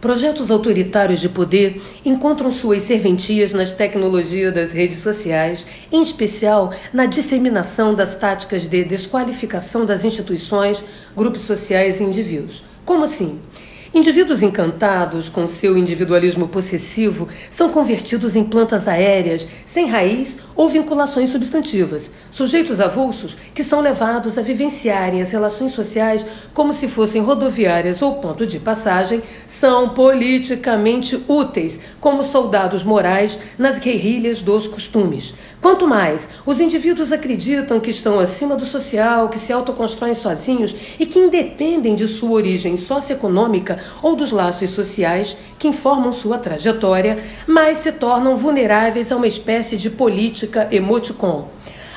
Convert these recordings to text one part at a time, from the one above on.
Projetos autoritários de poder encontram suas serventias nas tecnologias das redes sociais, em especial na disseminação das táticas de desqualificação das instituições, grupos sociais e indivíduos. Como assim? Indivíduos encantados com seu individualismo possessivo são convertidos em plantas aéreas, sem raiz ou vinculações substantivas, sujeitos avulsos que são levados a vivenciarem as relações sociais como se fossem rodoviárias ou ponto de passagem, são politicamente úteis como soldados morais nas guerrilhas dos costumes. Quanto mais os indivíduos acreditam que estão acima do social, que se autoconstroem sozinhos e que independem de sua origem socioeconômica, ou dos laços sociais que informam sua trajetória, mas se tornam vulneráveis a uma espécie de política emoticon.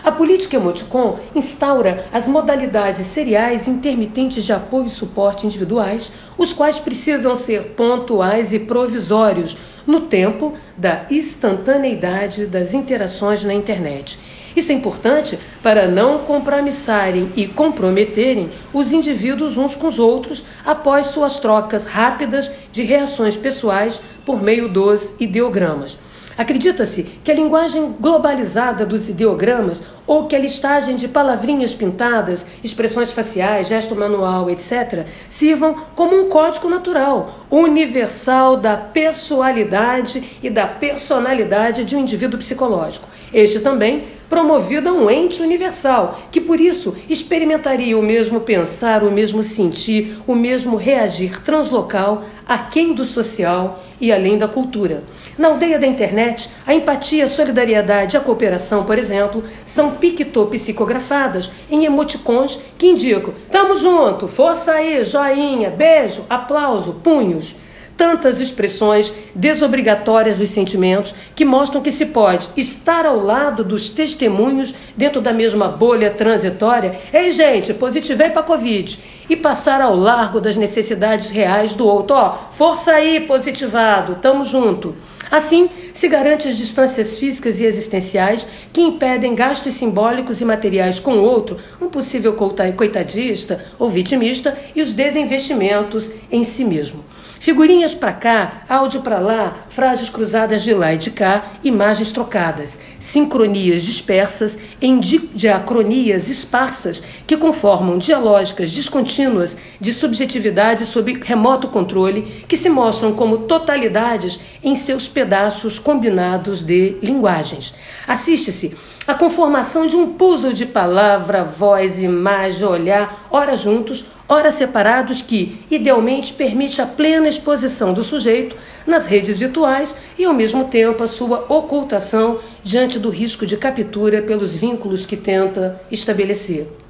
A política emoticon instaura as modalidades seriais intermitentes de apoio e suporte individuais, os quais precisam ser pontuais e provisórios no tempo da instantaneidade das interações na internet. Isso é importante para não compromissarem e comprometerem os indivíduos uns com os outros após suas trocas rápidas de reações pessoais por meio dos ideogramas. Acredita-se que a linguagem globalizada dos ideogramas ou que a listagem de palavrinhas pintadas, expressões faciais, gesto manual, etc., sirvam como um código natural, universal da pessoalidade e da personalidade de um indivíduo psicológico. Este também promovido a um ente universal, que por isso experimentaria o mesmo pensar, o mesmo sentir, o mesmo reagir translocal, aquém do social e além da cultura. Na aldeia da internet, a empatia, a solidariedade e a cooperação, por exemplo, são pictopsicografadas em emoticons que indicam: tamo junto, força aí, joinha, beijo, aplauso, punhos tantas expressões desobrigatórias dos sentimentos que mostram que se pode estar ao lado dos testemunhos dentro da mesma bolha transitória. Ei, gente, positivei para Covid. E passar ao largo das necessidades reais do outro. Ó, força aí, positivado, tamo junto. Assim, se garante as distâncias físicas e existenciais que impedem gastos simbólicos e materiais com o outro, um possível coitadista ou vitimista, e os desinvestimentos em si mesmo. Figurinhas para cá, áudio para lá, frases cruzadas de lá e de cá, imagens trocadas, sincronias dispersas em di diacronias esparsas que conformam dialógicas descontínuas de subjetividade sob remoto controle que se mostram como totalidades em seus pedaços combinados de linguagens. Assiste-se a conformação de um puzzle de palavra, voz, imagem, olhar, ora juntos, ora separados, que, idealmente, permite a plena exposição do sujeito nas redes virtuais e, ao mesmo tempo, a sua ocultação diante do risco de captura pelos vínculos que tenta estabelecer.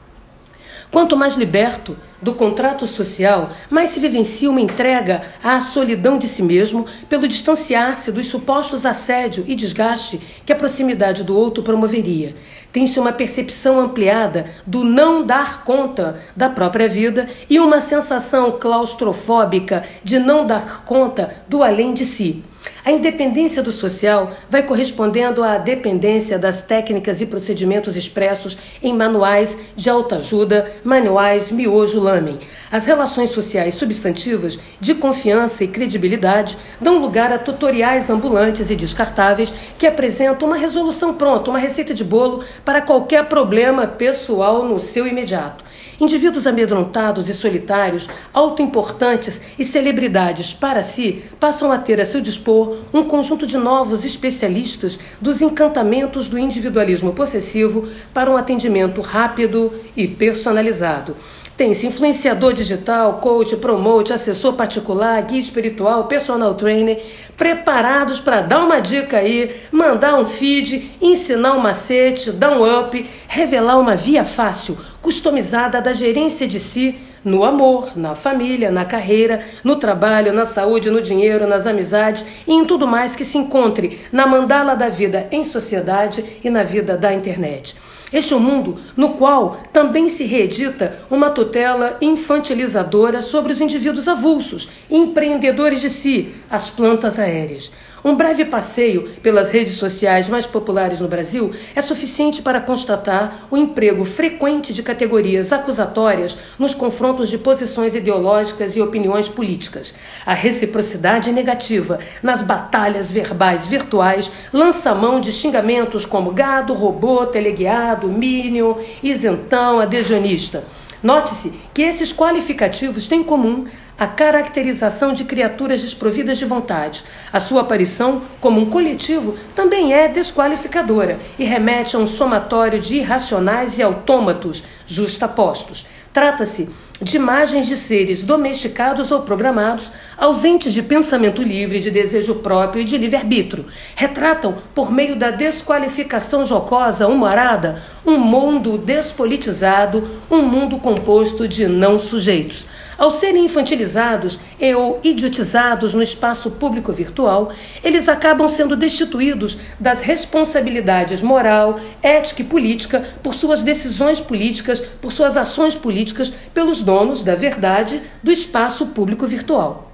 Quanto mais liberto do contrato social, mais se vivencia uma entrega à solidão de si mesmo pelo distanciar-se dos supostos assédio e desgaste que a proximidade do outro promoveria. Tem-se uma percepção ampliada do não dar conta da própria vida e uma sensação claustrofóbica de não dar conta do além de si. A independência do social vai correspondendo à dependência das técnicas e procedimentos expressos em manuais de autoajuda, manuais miojo lamen. As relações sociais substantivas de confiança e credibilidade dão lugar a tutoriais ambulantes e descartáveis que apresentam uma resolução pronta, uma receita de bolo para qualquer problema pessoal no seu imediato. Indivíduos amedrontados e solitários, autoimportantes e celebridades para si, passam a ter a seu dispor um conjunto de novos especialistas dos encantamentos do individualismo possessivo para um atendimento rápido e personalizado. Tem-se influenciador digital, coach, promote, assessor particular, guia espiritual, personal trainer, preparados para dar uma dica aí, mandar um feed, ensinar um macete, dar um up, revelar uma via fácil, customizada da gerência de si no amor, na família, na carreira, no trabalho, na saúde, no dinheiro, nas amizades e em tudo mais que se encontre na mandala da vida em sociedade e na vida da internet. Este é um mundo no qual também se reedita uma tutela infantilizadora sobre os indivíduos avulsos, empreendedores de si, as plantas aéreas. Um breve passeio pelas redes sociais mais populares no Brasil é suficiente para constatar o emprego frequente de categorias acusatórias nos confrontos de posições ideológicas e opiniões políticas. A reciprocidade negativa nas batalhas verbais virtuais lança mão de xingamentos como gado, robô, teleguiado, mínimo, isentão, adhesionista. Note-se que esses qualificativos têm em comum a caracterização de criaturas desprovidas de vontade. A sua aparição como um coletivo também é desqualificadora e remete a um somatório de irracionais e autômatos justapostos. Trata-se de imagens de seres domesticados ou programados, ausentes de pensamento livre, de desejo próprio e de livre-arbítrio. Retratam, por meio da desqualificação jocosa, humorada, um mundo despolitizado, um mundo composto de não sujeitos. Ao serem infantilizados e ou idiotizados no espaço público virtual, eles acabam sendo destituídos das responsabilidades moral, ética e política por suas decisões políticas, por suas ações políticas, pelos donos da verdade do espaço público virtual.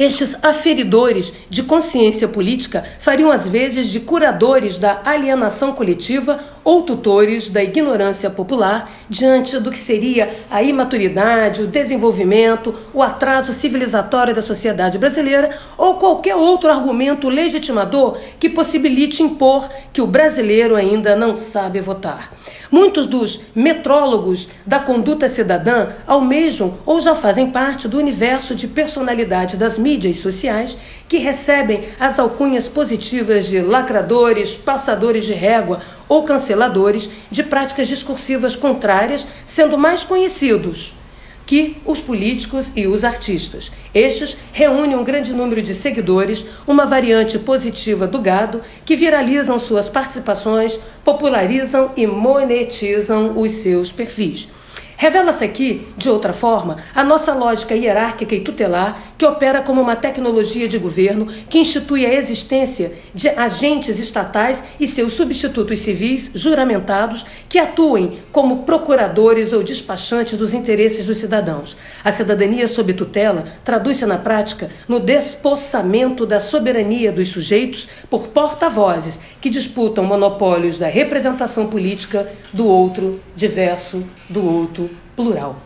Estes aferidores de consciência política fariam às vezes de curadores da alienação coletiva ou tutores da ignorância popular diante do que seria a imaturidade, o desenvolvimento, o atraso civilizatório da sociedade brasileira ou qualquer outro argumento legitimador que possibilite impor que o brasileiro ainda não sabe votar. Muitos dos metrólogos da conduta cidadã almejam ou já fazem parte do universo de personalidade das mídias sociais que recebem as alcunhas positivas de lacradores, passadores de régua ou canceladores de práticas discursivas contrárias, sendo mais conhecidos que os políticos e os artistas. Estes reúnem um grande número de seguidores, uma variante positiva do gado, que viralizam suas participações, popularizam e monetizam os seus perfis. Revela-se aqui, de outra forma, a nossa lógica hierárquica e tutelar, que opera como uma tecnologia de governo que institui a existência de agentes estatais e seus substitutos civis juramentados que atuem como procuradores ou despachantes dos interesses dos cidadãos. A cidadania sob tutela traduz-se na prática no despossamento da soberania dos sujeitos por porta-vozes que disputam monopólios da representação política do outro diverso, do outro plural.